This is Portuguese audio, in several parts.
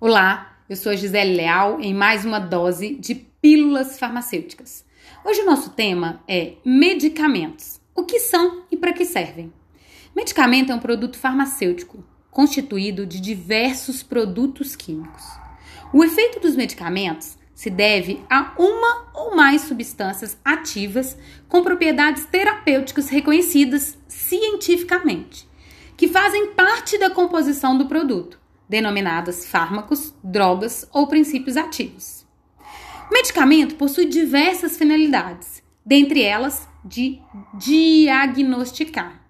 Olá, eu sou a Gisele Leal em mais uma dose de pílulas farmacêuticas. Hoje o nosso tema é medicamentos. O que são e para que servem? Medicamento é um produto farmacêutico constituído de diversos produtos químicos. O efeito dos medicamentos se deve a uma ou mais substâncias ativas com propriedades terapêuticas reconhecidas cientificamente, que fazem parte da composição do produto denominadas fármacos, drogas ou princípios ativos. Medicamento possui diversas finalidades, dentre elas de diagnosticar.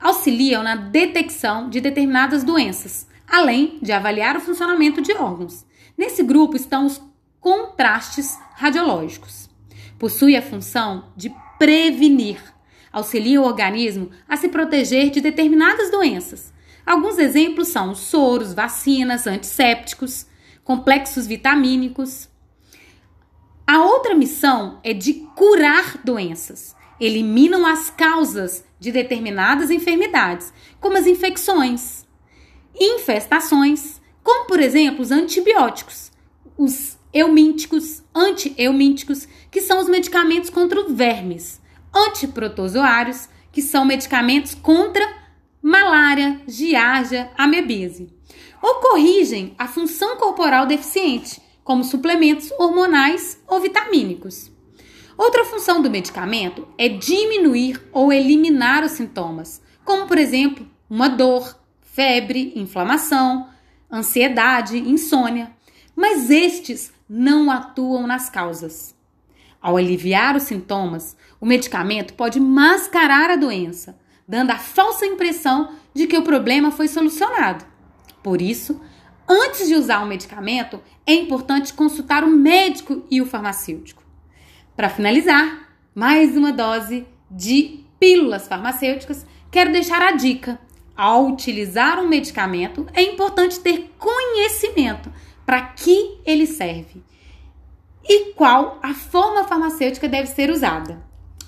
Auxiliam na detecção de determinadas doenças, além de avaliar o funcionamento de órgãos. Nesse grupo estão os contrastes radiológicos. Possui a função de prevenir, auxilia o organismo a se proteger de determinadas doenças, Alguns exemplos são soros, vacinas, antissépticos, complexos vitamínicos. A outra missão é de curar doenças. Eliminam as causas de determinadas enfermidades, como as infecções, infestações, como por exemplo os antibióticos, os eumínticos, antieumínticos, que são os medicamentos contra vermes, antiprotozoários, que são medicamentos contra malária, giardia, amebise. Ou corrigem a função corporal deficiente, como suplementos hormonais ou vitamínicos. Outra função do medicamento é diminuir ou eliminar os sintomas, como por exemplo, uma dor, febre, inflamação, ansiedade, insônia, mas estes não atuam nas causas. Ao aliviar os sintomas, o medicamento pode mascarar a doença, dando a falsa impressão de que o problema foi solucionado. Por isso, antes de usar o medicamento, é importante consultar o médico e o farmacêutico. Para finalizar, mais uma dose de pílulas farmacêuticas, quero deixar a dica. Ao utilizar um medicamento, é importante ter conhecimento para que ele serve e qual a forma farmacêutica deve ser usada.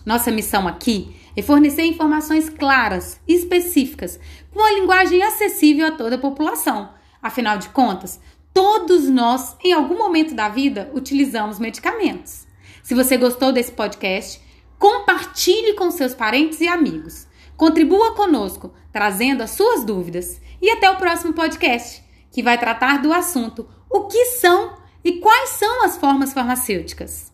Nossa missão aqui é fornecer informações claras, específicas, com uma linguagem acessível a toda a população. Afinal de contas, todos nós, em algum momento da vida, utilizamos medicamentos. Se você gostou desse podcast, compartilhe com seus parentes e amigos. Contribua conosco, trazendo as suas dúvidas. E até o próximo podcast, que vai tratar do assunto: o que são e quais são as formas farmacêuticas.